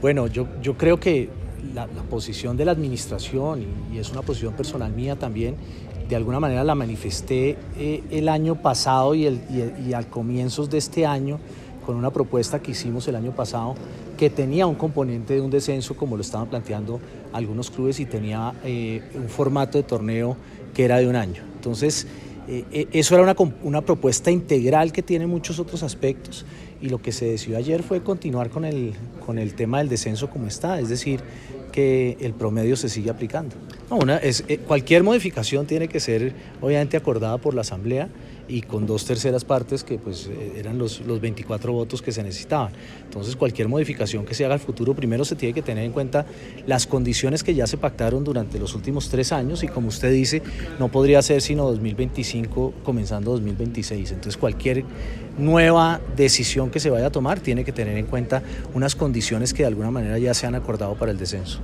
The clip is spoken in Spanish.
Bueno, yo, creo que la, posición de la administración, y, es una posición personal mía también, de alguna manera la manifesté eh, el año pasado y, al comienzos de este año con una propuesta que hicimos el año pasado que tenía un componente de un descenso como lo estaban planteando algunos clubes y tenía eh, un formato de torneo que era de un año. Entonces, eh, eso era una, una, propuesta integral que tiene muchos otros aspectos y lo que se decidió ayer fue continuar con el, con el tema del descenso como está, es decir, que el promedio se sigue aplicando. una, es, eh, cualquier modificación tiene que ser obviamente acordada por la Asamblea y con dos terceras partes que pues eh, eran los, los 24 votos que se necesitaban. Entonces cualquier modificación que se haga al futuro primero se tiene que tener en cuenta las condiciones que ya se pactaron durante los últimos tres años y como usted dice no podría ser sino 2025 comenzando 2026. Entonces cualquier nueva decisión que se vaya a tomar tiene que tener en cuenta unas condiciones que de alguna manera ya se han acordado para el descenso.